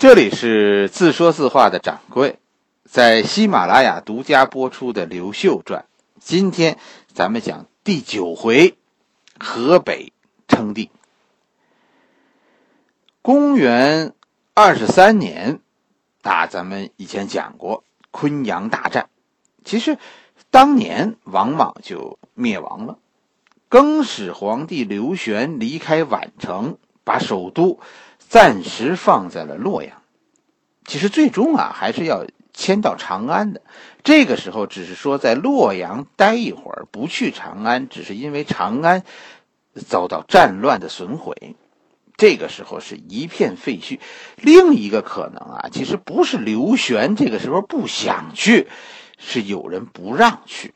这里是自说自话的掌柜，在喜马拉雅独家播出的《刘秀传》，今天咱们讲第九回，河北称帝。公元二十三年，啊，咱们以前讲过昆阳大战，其实当年王莽就灭亡了，更始皇帝刘玄离开宛城，把首都。暂时放在了洛阳，其实最终啊还是要迁到长安的。这个时候只是说在洛阳待一会儿，不去长安，只是因为长安遭到战乱的损毁。这个时候是一片废墟。另一个可能啊，其实不是刘玄这个时候不想去，是有人不让去。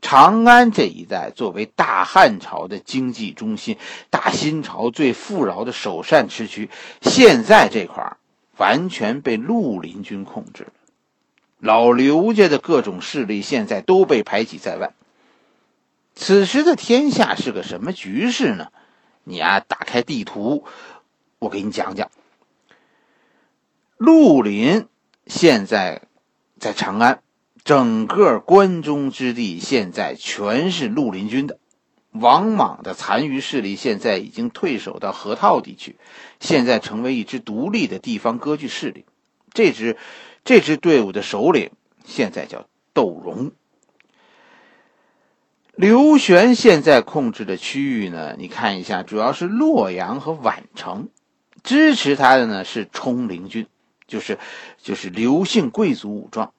长安这一带作为大汉朝的经济中心，大新朝最富饶的首善之区，现在这块完全被绿林军控制。老刘家的各种势力现在都被排挤在外。此时的天下是个什么局势呢？你啊，打开地图，我给你讲讲。绿林现在在长安。整个关中之地现在全是绿林军的，王莽的残余势力现在已经退守到河套地区，现在成为一支独立的地方割据势力。这支这支队伍的首领现在叫窦融。刘玄现在控制的区域呢？你看一下，主要是洛阳和宛城，支持他的呢是冲陵军，就是就是刘姓贵族武装。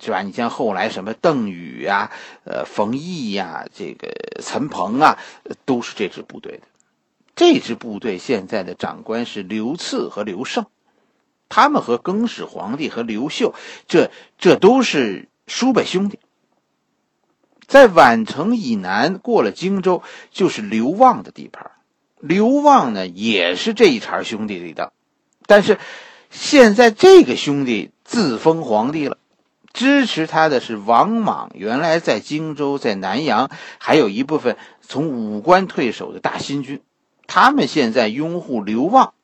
是吧？你像后来什么邓禹呀、呃冯异呀、这个陈鹏啊，都是这支部队的。这支部队现在的长官是刘赐和刘胜，他们和更始皇帝和刘秀，这这都是叔伯兄弟。在宛城以南过了荆州，就是刘旺的地盘。刘旺呢，也是这一茬兄弟里的，但是现在这个兄弟自封皇帝了。支持他的是王莽，原来在荆州、在南阳，还有一部分从武关退守的大新军，他们现在拥护刘旺。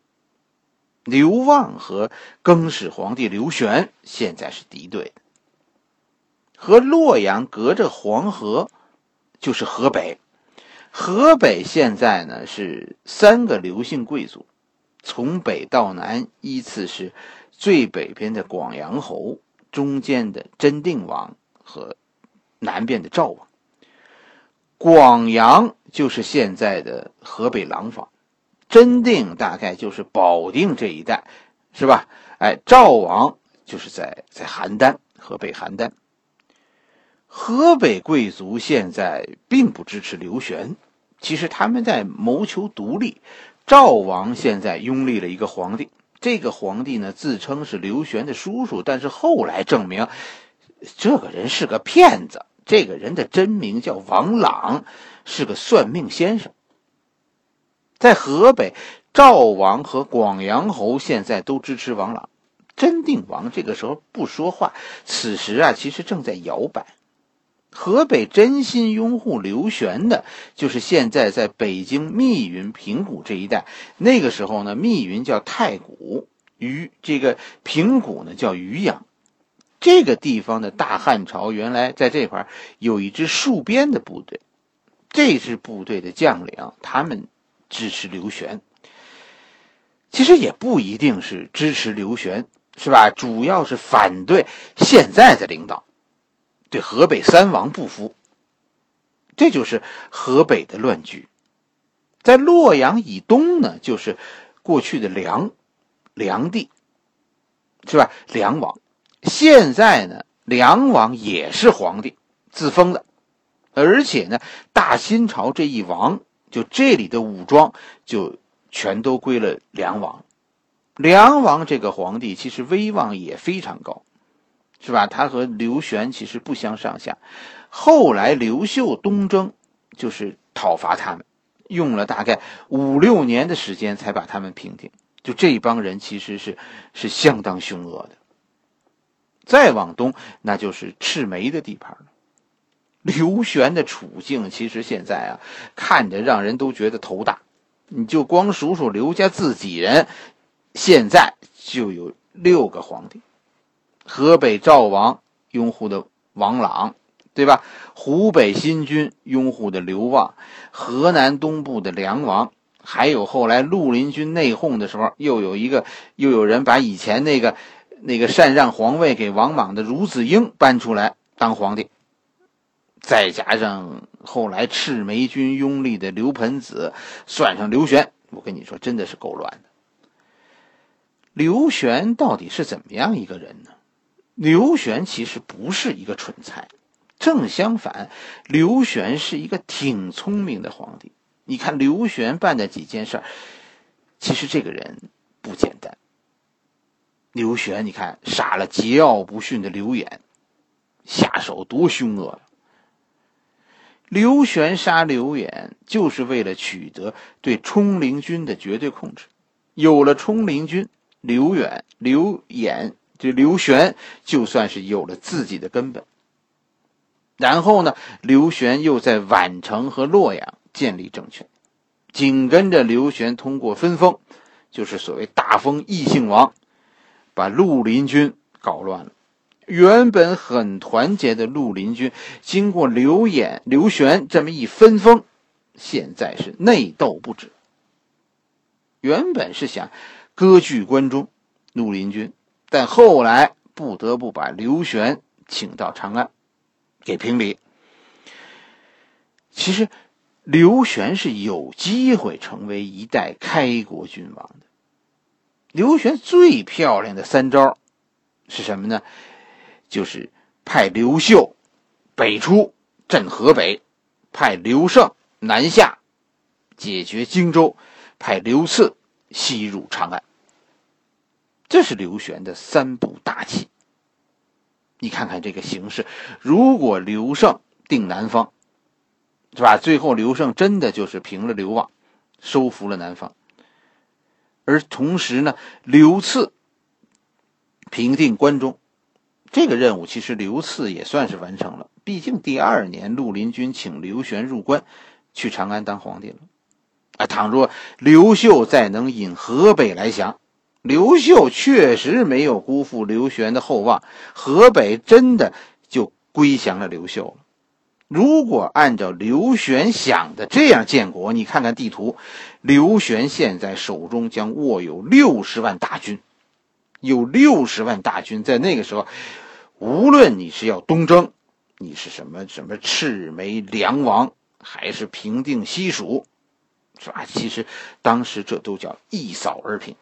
刘旺和更始皇帝刘玄现在是敌对的，和洛阳隔着黄河，就是河北。河北现在呢是三个刘姓贵族，从北到南依次是最北边的广阳侯。中间的真定王和南边的赵王，广阳就是现在的河北廊坊，真定大概就是保定这一带，是吧？哎，赵王就是在在邯郸，河北邯郸。河北贵族现在并不支持刘玄，其实他们在谋求独立。赵王现在拥立了一个皇帝。这个皇帝呢，自称是刘玄的叔叔，但是后来证明，这个人是个骗子。这个人的真名叫王朗，是个算命先生。在河北，赵王和广阳侯现在都支持王朗，真定王这个时候不说话。此时啊，其实正在摇摆。河北真心拥护刘玄的，就是现在在北京密云平谷这一带。那个时候呢，密云叫太谷，于这个平谷呢叫渔阳。这个地方的大汉朝原来在这块有一支戍边的部队，这支部队的将领他们支持刘玄。其实也不一定是支持刘玄，是吧？主要是反对现在的领导。对河北三王不服，这就是河北的乱局。在洛阳以东呢，就是过去的梁梁地，是吧？梁王现在呢，梁王也是皇帝自封的，而且呢，大新朝这一王，就这里的武装就全都归了梁王。梁王这个皇帝其实威望也非常高。是吧？他和刘玄其实不相上下。后来刘秀东征，就是讨伐他们，用了大概五六年的时间才把他们平定。就这帮人其实是是相当凶恶的。再往东，那就是赤眉的地盘了。刘玄的处境其实现在啊，看着让人都觉得头大。你就光数数刘家自己人，现在就有六个皇帝：河北赵王拥护的王朗，对吧？湖北新军拥护的刘旺，河南东部的梁王，还有后来绿林军内讧的时候，又有一个又有人把以前那个那个禅让皇位给王莽的孺子婴搬出来当皇帝。再加上后来赤眉军拥立的刘盆子，算上刘玄，我跟你说，真的是够乱的。刘玄到底是怎么样一个人呢？刘玄其实不是一个蠢材，正相反，刘玄是一个挺聪明的皇帝。你看刘玄办的几件事，其实这个人不简单。刘玄，你看杀了桀骜不驯的刘演，下手多凶恶呀！刘玄杀刘演，就是为了取得对冲陵军的绝对控制。有了冲陵军，刘远、刘演，这刘玄就算是有了自己的根本。然后呢，刘玄又在宛城和洛阳建立政权，紧跟着刘玄通过分封，就是所谓大封异姓王，把绿林军搞乱了。原本很团结的绿林军，经过刘演、刘玄这么一分封，现在是内斗不止。原本是想割据关中，绿林军，但后来不得不把刘玄请到长安，给评理。其实，刘玄是有机会成为一代开国君王的。刘玄最漂亮的三招是什么呢？就是派刘秀北出镇河北，派刘胜南下解决荆州，派刘赐西入长安。这是刘玄的三步大棋。你看看这个形势，如果刘胜定南方，是吧？最后刘胜真的就是平了刘旺，收服了南方，而同时呢，刘赐平定关中。这个任务其实刘赐也算是完成了，毕竟第二年绿林军请刘玄入关，去长安当皇帝了。啊，倘若刘秀再能引河北来降，刘秀确实没有辜负刘玄的厚望，河北真的就归降了刘秀了。如果按照刘玄想的这样建国，你看看地图，刘玄现在手中将握有六十万大军。有六十万大军，在那个时候，无论你是要东征，你是什么什么赤眉梁王，还是平定西蜀，是吧？其实当时这都叫一扫而平。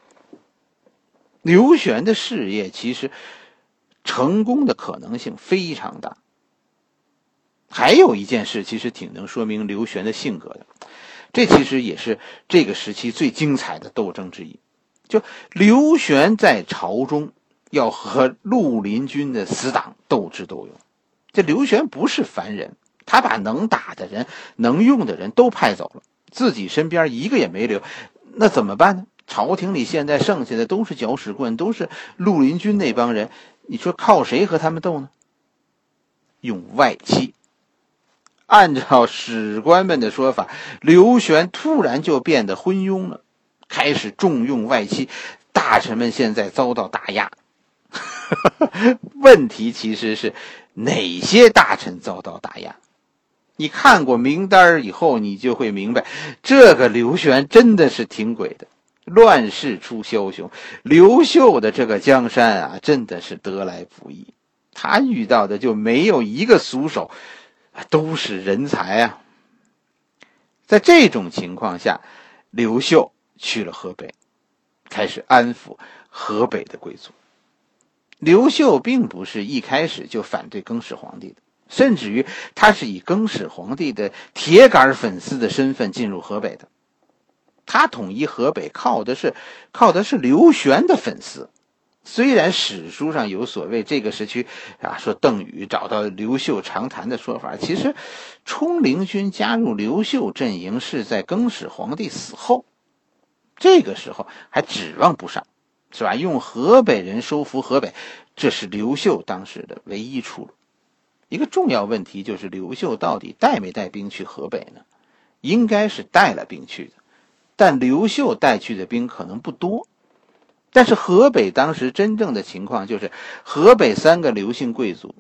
刘玄的事业其实成功的可能性非常大。还有一件事，其实挺能说明刘玄的性格的，这其实也是这个时期最精彩的斗争之一。就刘玄在朝中要和绿林军的死党斗智斗勇，这刘玄不是凡人，他把能打的人、能用的人都派走了，自己身边一个也没留，那怎么办呢？朝廷里现在剩下的都是搅屎棍，都是绿林军那帮人，你说靠谁和他们斗呢？用外戚。按照史官们的说法，刘玄突然就变得昏庸了。开始重用外戚，大臣们现在遭到打压。问题其实是哪些大臣遭到打压？你看过名单以后，你就会明白，这个刘玄真的是挺鬼的。乱世出枭雄，刘秀的这个江山啊，真的是得来不易。他遇到的就没有一个俗手，都是人才啊。在这种情况下，刘秀。去了河北，开始安抚河北的贵族。刘秀并不是一开始就反对更始皇帝的，甚至于他是以更始皇帝的铁杆粉丝的身份进入河北的。他统一河北靠的是靠的是刘玄的粉丝。虽然史书上有所谓这个时期啊，说邓禹找到刘秀长谈的说法，其实冲陵军加入刘秀阵营是在更始皇帝死后。这个时候还指望不上，是吧？用河北人收服河北，这是刘秀当时的唯一出路。一个重要问题就是刘秀到底带没带兵去河北呢？应该是带了兵去的，但刘秀带去的兵可能不多。但是河北当时真正的情况就是，河北三个刘姓贵族，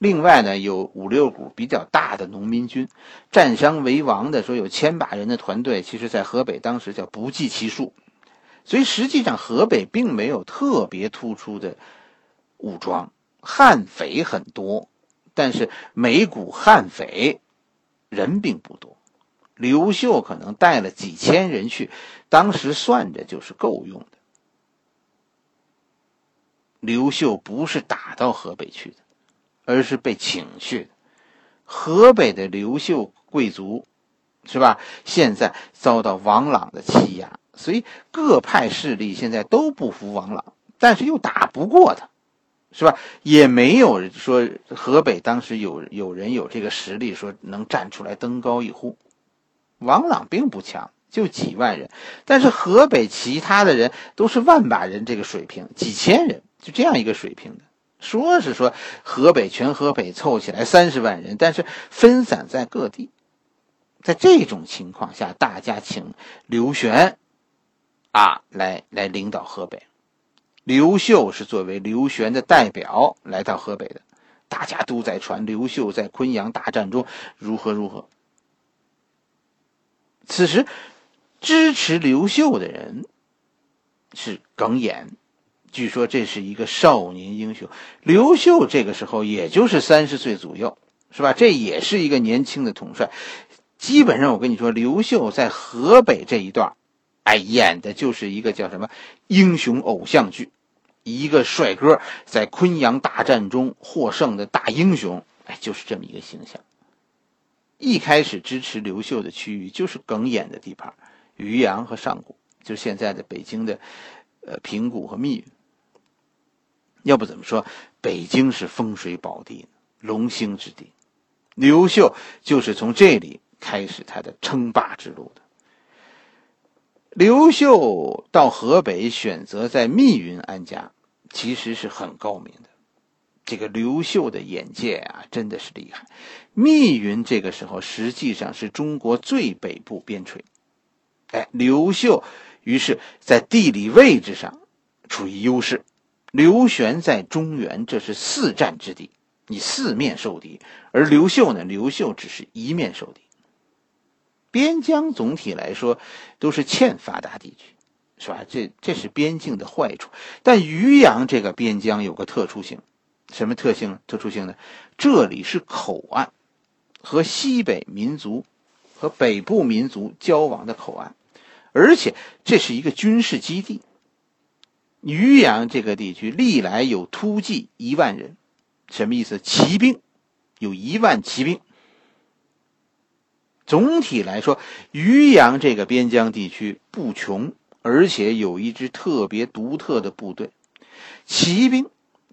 另外呢有五六股比较大的农民军，占山为王的说有千把人的团队，其实在河北当时叫不计其数。所以实际上河北并没有特别突出的武装，悍匪很多，但是每股悍匪人并不多。刘秀可能带了几千人去，当时算着就是够用的。刘秀不是打到河北去的，而是被请去的。河北的刘秀贵族，是吧？现在遭到王朗的欺压，所以各派势力现在都不服王朗，但是又打不过他，是吧？也没有说河北当时有有人有这个实力，说能站出来登高一呼。王朗并不强，就几万人，但是河北其他的人都是万把人这个水平，几千人。就这样一个水平的，说是说河北全河北凑起来三十万人，但是分散在各地，在这种情况下，大家请刘玄啊来来领导河北，刘秀是作为刘玄的代表来到河北的，大家都在传刘秀在昆阳大战中如何如何。此时支持刘秀的人是耿弇。据说这是一个少年英雄，刘秀这个时候也就是三十岁左右，是吧？这也是一个年轻的统帅。基本上，我跟你说，刘秀在河北这一段，哎，演的就是一个叫什么英雄偶像剧，一个帅哥在昆阳大战中获胜的大英雄，哎，就是这么一个形象。一开始支持刘秀的区域就是耿弇的地盘，渔阳和上古，就现在的北京的，呃，平谷和密云。要不怎么说北京是风水宝地、龙兴之地？刘秀就是从这里开始他的称霸之路的。刘秀到河北选择在密云安家，其实是很高明的。这个刘秀的眼界啊，真的是厉害。密云这个时候实际上是中国最北部边陲，哎，刘秀于是在地理位置上处于优势。刘玄在中原，这是四战之地，你四面受敌；而刘秀呢，刘秀只是一面受敌。边疆总体来说都是欠发达地区，是吧？这这是边境的坏处。但渔阳这个边疆有个特殊性，什么特性？特殊性呢？这里是口岸，和西北民族和北部民族交往的口岸，而且这是一个军事基地。渔阳这个地区历来有突骑一万人，什么意思？骑兵有一万骑兵。总体来说，渔阳这个边疆地区不穷，而且有一支特别独特的部队。骑兵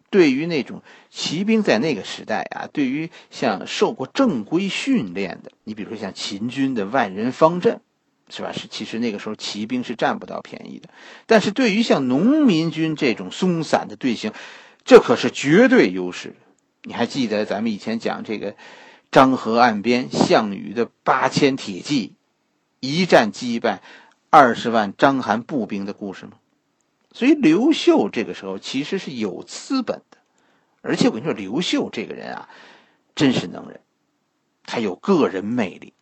对于那种骑兵在那个时代啊，对于像受过正规训练的，你比如说像秦军的万人方阵。是吧？是，其实那个时候骑兵是占不到便宜的，但是对于像农民军这种松散的队形，这可是绝对优势。你还记得咱们以前讲这个漳河岸边项羽的八千铁骑，一战击败二十万章邯步兵的故事吗？所以刘秀这个时候其实是有资本的，而且我跟你说，刘秀这个人啊，真是能人，他有个人魅力。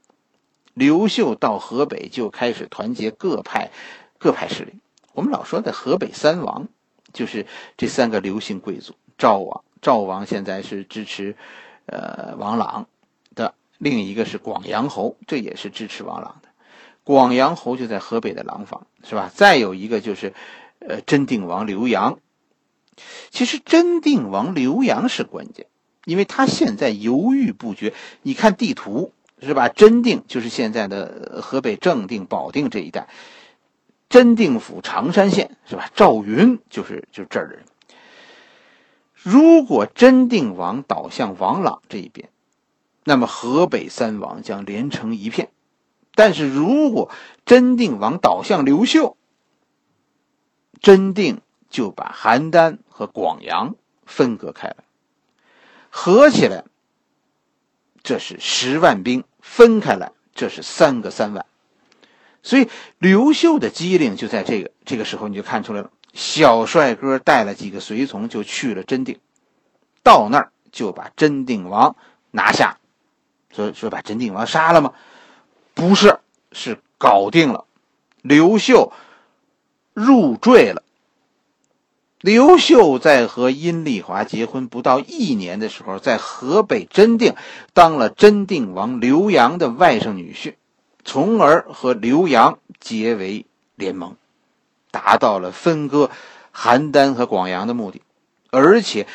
刘秀到河北就开始团结各派，各派势力。我们老说的河北三王，就是这三个刘姓贵族。赵王，赵王现在是支持，呃，王朗的；另一个是广阳侯，这也是支持王朗的。广阳侯就在河北的廊坊，是吧？再有一个就是，呃，真定王刘阳。其实真定王刘阳是关键，因为他现在犹豫不决。你看地图。是吧？真定就是现在的河北正定、保定这一带，真定府常山县是吧？赵云就是就这儿的人。如果真定王倒向王朗这一边，那么河北三王将连成一片；但是如果真定王倒向刘秀，真定就把邯郸和广阳分割开来，合起来，这是十万兵。分开来，这是三个三万，所以刘秀的机灵就在这个这个时候，你就看出来了。小帅哥带了几个随从就去了真定，到那儿就把真定王拿下。说说把真定王杀了吗？不是，是搞定了。刘秀入赘了。刘秀在和阴丽华结婚不到一年的时候，在河北真定当了真定王刘阳的外甥女婿，从而和刘阳结为联盟，达到了分割邯郸和广阳的目的。而且，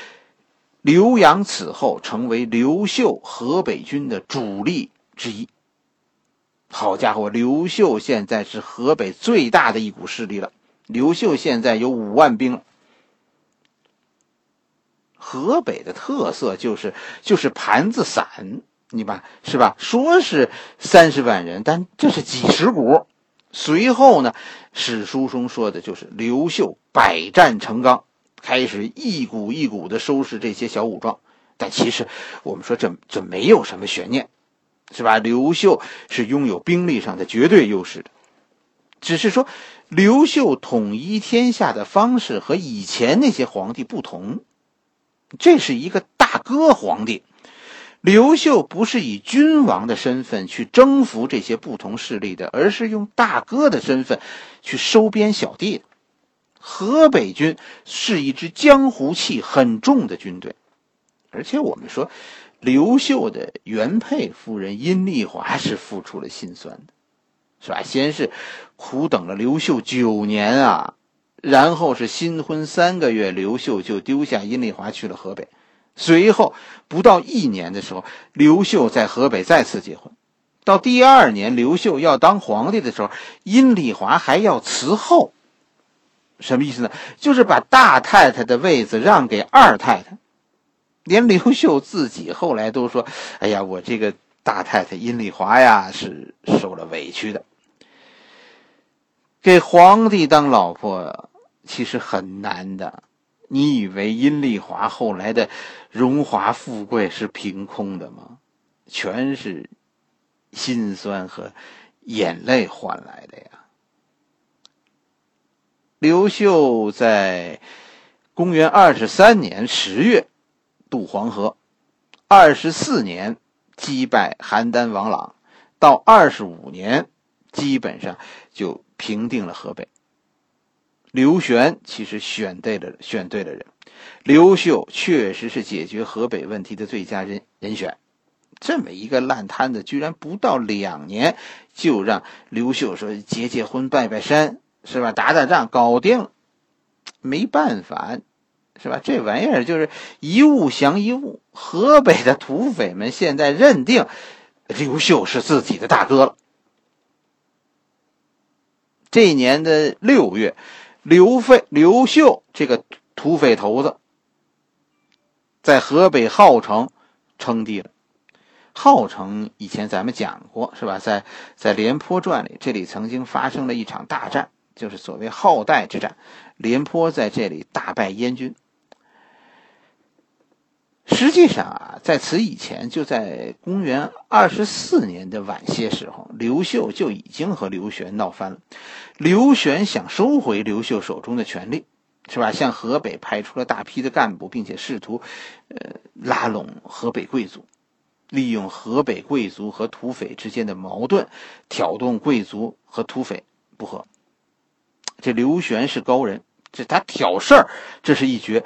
刘阳此后成为刘秀河北军的主力之一。好家伙，刘秀现在是河北最大的一股势力了。刘秀现在有五万兵了。河北的特色就是就是盘子散，你吧是吧？说是三十万人，但这是几十股。随后呢，史书中说的就是刘秀百战成钢，开始一股一股的收拾这些小武装。但其实我们说这这没有什么悬念，是吧？刘秀是拥有兵力上的绝对优势的，只是说刘秀统一天下的方式和以前那些皇帝不同。这是一个大哥皇帝，刘秀不是以君王的身份去征服这些不同势力的，而是用大哥的身份去收编小弟的。河北军是一支江湖气很重的军队，而且我们说，刘秀的原配夫人阴丽华是付出了心酸的，是吧？先是苦等了刘秀九年啊。然后是新婚三个月，刘秀就丢下阴丽华去了河北。随后不到一年的时候，刘秀在河北再次结婚。到第二年，刘秀要当皇帝的时候，阴丽华还要辞后。什么意思呢？就是把大太太的位子让给二太太。连刘秀自己后来都说：“哎呀，我这个大太太阴丽华呀，是受了委屈的。给皇帝当老婆。”其实很难的，你以为阴丽华后来的荣华富贵是凭空的吗？全是心酸和眼泪换来的呀。刘秀在公元二十三年十月渡黄河，二十四年击败邯郸王朗，到二十五年基本上就平定了河北。刘玄其实选对了，选对了人。刘秀确实是解决河北问题的最佳人人选。这么一个烂摊子，居然不到两年就让刘秀说结结婚、拜拜山，是吧？打打仗，搞定。没办法，是吧？这玩意儿就是一物降一物。河北的土匪们现在认定刘秀是自己的大哥了。这一年的六月。刘费、刘秀这个土匪头子，在河北号城称帝了。号城以前咱们讲过，是吧？在在《廉颇传》里，这里曾经发生了一场大战，就是所谓浩代之战。廉颇在这里大败燕军。实际上啊，在此以前，就在公元二十四年的晚些时候，刘秀就已经和刘玄闹翻了。刘玄想收回刘秀手中的权力，是吧？向河北派出了大批的干部，并且试图，呃，拉拢河北贵族，利用河北贵族和土匪之间的矛盾，挑动贵族和土匪不和。这刘玄是高人，这他挑事儿，这是一绝。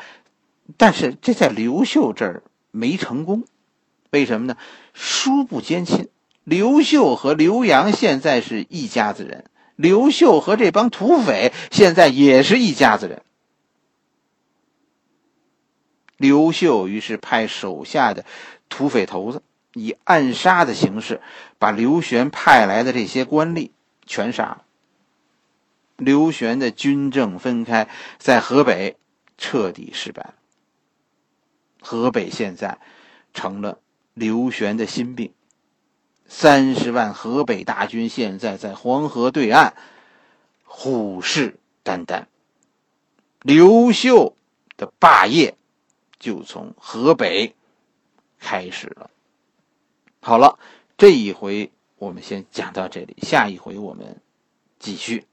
但是这在刘秀这儿没成功，为什么呢？叔不兼亲。刘秀和刘阳现在是一家子人，刘秀和这帮土匪现在也是一家子人。刘秀于是派手下的土匪头子以暗杀的形式，把刘玄派来的这些官吏全杀了。刘玄的军政分开，在河北彻底失败了。河北现在成了刘玄的心病，三十万河北大军现在在黄河对岸虎视眈眈，刘秀的霸业就从河北开始了。好了，这一回我们先讲到这里，下一回我们继续。